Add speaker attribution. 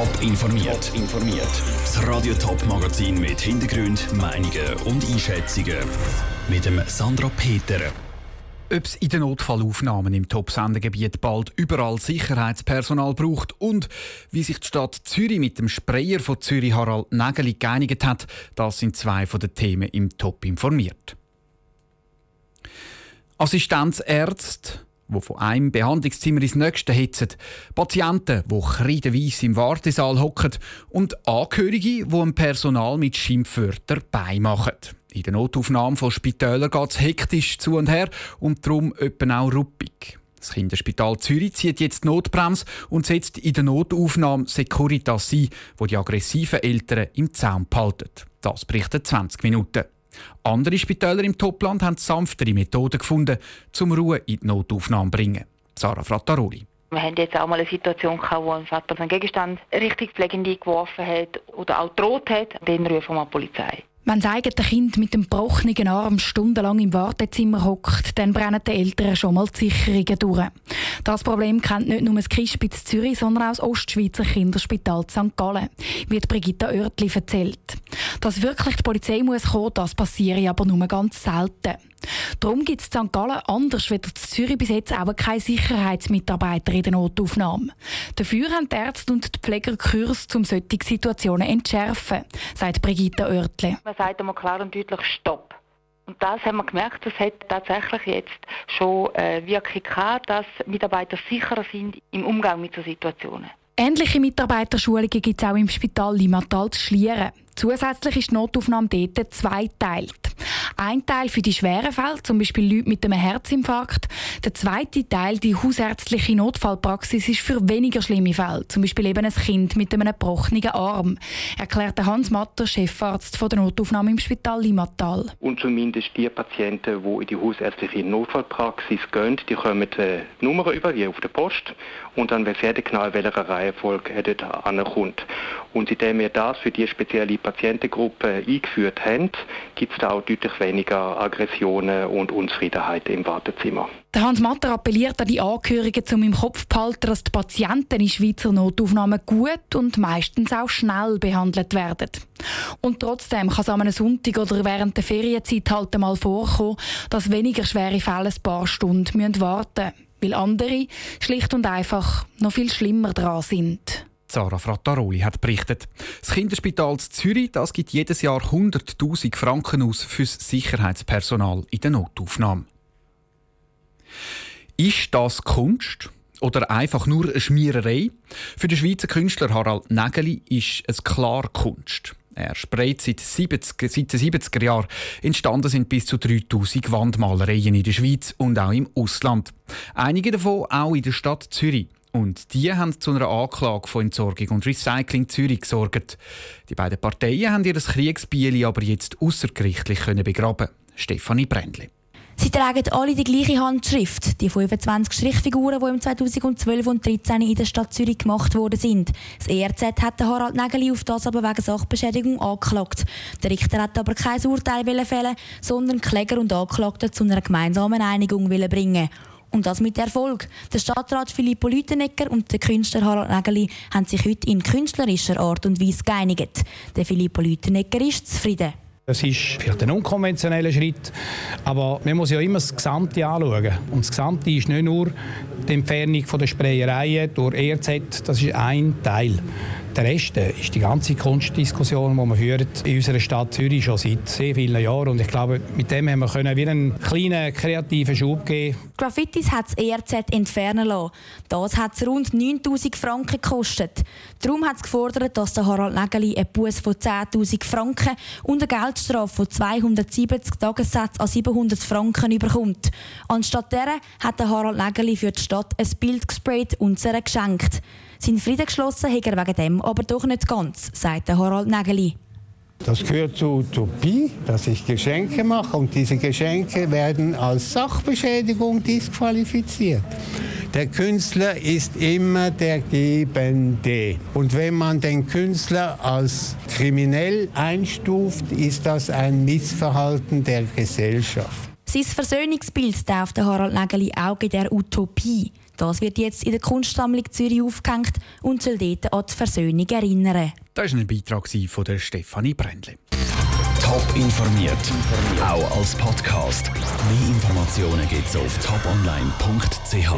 Speaker 1: Top informiert. informiert. Das Radio Top Magazin mit Hintergrund, Meinungen und Einschätzungen mit dem Sandra Peter.
Speaker 2: Ob es in den Notfallaufnahmen im Top-Sendegebiet bald überall Sicherheitspersonal braucht und wie sich die Stadt Zürich mit dem Sprayer von Zürich Harald Nägeli geeinigt hat, das sind zwei von den Themen im Top informiert. Assistenzärzte, die von einem Behandlungszimmer ins nächste hetzen, Patienten, die kreidenweise im Wartesaal hocken und Angehörige, die dem Personal mit Schimpfwörtern beimachen. In der Notaufnahme von Spitälern geht es hektisch zu und her und darum etwa auch ruppig. Das Kinderspital Zürich zieht jetzt Notbremse und setzt in der Notaufnahme Securitas ein, wo die aggressiven Eltern im Zaum behalten. Das berichtet 20 Minuten. Andere Spitäler im Topland haben sanftere Methoden gefunden, um Ruhe in die Notaufnahme zu bringen. Sarah Frattaroli.
Speaker 3: Wir haben jetzt auch mal eine Situation gehabt, wo ein Vater seinen Gegenstand richtig pflegend geworfen hat oder auch droht hat. Dann rufen wir die Polizei.
Speaker 4: Wenn das eigene Kind mit dem gebrochenen Arm stundenlang im Wartezimmer hockt, dann brennen die Eltern schon mal die Sicherungen durch. Das Problem kennt nicht nur das Kispitz Zürich, sondern auch das Ostschweizer Kinderspital St. Gallen, wie Brigitta Oertli erzählt. Dass wirklich die Polizei muss kommen, das passiert aber nur ganz selten. Darum gibt es in St. Gallen anders als in Zürich bis jetzt auch keine Sicherheitsmitarbeiter in der Notaufnahme. Dafür haben die Ärzte und die Pfleger Kurs, um solche Situationen zu entschärfen, sagt Brigitte Oertle.
Speaker 3: Man sagt einmal klar und deutlich Stopp. Und das haben wir gemerkt, das hat tatsächlich jetzt schon äh, Wirkung gehabt, dass Mitarbeiter sicherer sind im Umgang mit so Situationen.
Speaker 4: Ähnliche Mitarbeiterschulungen gibt es auch im Spital Limatal zu Schlieren. Zusätzlich ist die Notaufnahme dort zweiteilt. Ein Teil für die schweren Fälle, zum Beispiel Leute mit einem Herzinfarkt. Der zweite Teil, die hausärztliche Notfallpraxis, ist für weniger schlimme Fälle, zum Beispiel eben ein Kind mit einem gebrochenen Arm, erklärte Hans Matter, Chefarzt von der Notaufnahme im Spital Limatal.
Speaker 5: Und zumindest die Patienten, die in die hausärztliche Notfallpraxis gehen, die kommen die Nummer über, die auf der Post, und dann weiß jeder genau, in welcher Reihenfolge er dort ankommt. Und seitdem wir das für die spezielle Patientengruppe eingeführt haben, gibt es da auch deutlich weniger Aggressionen und Unzufriedenheiten im Wartezimmer.
Speaker 4: Der Hans Matter appelliert an die Angehörigen, um im Kopf behalten, dass die Patienten in Schweizer Notaufnahmen gut und meistens auch schnell behandelt werden. Und trotzdem kann es einem Sonntag oder während der Ferienzeit halt einmal vorkommen, dass weniger schwere Fälle ein paar Stunden warten müssen, weil andere schlicht und einfach noch viel schlimmer dran sind.
Speaker 2: Sarah Frattaroli hat berichtet. Das Kinderspital Zürich das gibt jedes Jahr 100.000 Franken aus fürs Sicherheitspersonal in der Notaufnahme. Ist das Kunst? Oder einfach nur eine Schmiererei? Für den Schweizer Künstler Harald Nägeli ist es klar Kunst. Er sprayt seit, 70, seit den 70er Jahren. Entstanden sind bis zu 3000 Wandmalereien in der Schweiz und auch im Ausland. Einige davon auch in der Stadt Zürich. Und die haben zu einer Anklage von Entsorgung und Recycling Zürich gesorgt. Die beiden Parteien haben ihr Kriegsbieli aber jetzt außergerichtlich begraben. Stefanie Brändli.
Speaker 6: Sie tragen alle die gleiche Handschrift, die 25 Strichfiguren, die im 2012 und 2013 in der Stadt Zürich gemacht worden sind. Das ERZ hat Harald Nägeli auf das aber wegen Sachbeschädigung angeklagt. Der Richter hat aber kein Urteil fällen, sondern Kläger und Anklagte zu einer gemeinsamen Einigung bringen. Und das mit Erfolg. Der Stadtrat Filippo Lütenegger und der Künstler Harald Nägeli haben sich heute in künstlerischer Art und Weise geeinigt. Der Filippo Lütenegger ist zufrieden.
Speaker 7: Es ist vielleicht ein unkonventioneller Schritt, aber man muss ja immer das Gesamte anschauen. Und das Gesamte ist nicht nur die Entfernung der Sprayereien durch ERZ, das ist ein Teil. Der Rest ist die ganze Kunstdiskussion, die wir führen in unserer Stadt Zürich schon seit sehr vielen Jahren. Und ich glaube, mit dem haben wir können wieder einen kleinen kreativen Schub geben.
Speaker 6: Graffitis hat das ERZ entfernen lassen. Das hat es rund 9000 Franken gekostet. Darum hat es gefordert, dass der Harald Nägeli einen Bus von 10.000 Franken und eine Geldstrafe von 270 Tagessätze an 700 Franken bekommt. Anstatt derer hat der Harald Nägeli für die Stadt ein Bild gesprayt und es geschenkt. Sein Frieden geschlossen hat er wegen dem aber doch nicht ganz, sagt Harald Nägeli.
Speaker 8: Das gehört zur Utopie, dass ich Geschenke mache und diese Geschenke werden als Sachbeschädigung disqualifiziert. Der Künstler ist immer der Gebende. Und wenn man den Künstler als kriminell einstuft, ist das ein Missverhalten der Gesellschaft.
Speaker 6: Sein Versöhnungsbild tauft Harald Nägeli auch in der Utopie. Das wird jetzt in der Kunstsammlung Zürich aufgehängt und soll dort an die Versöhnung erinnern.
Speaker 2: Das war ein Beitrag von der Stefanie Brändli.
Speaker 1: Top informiert, auch als Podcast. Mehr Informationen gibt es auf toponline.ch.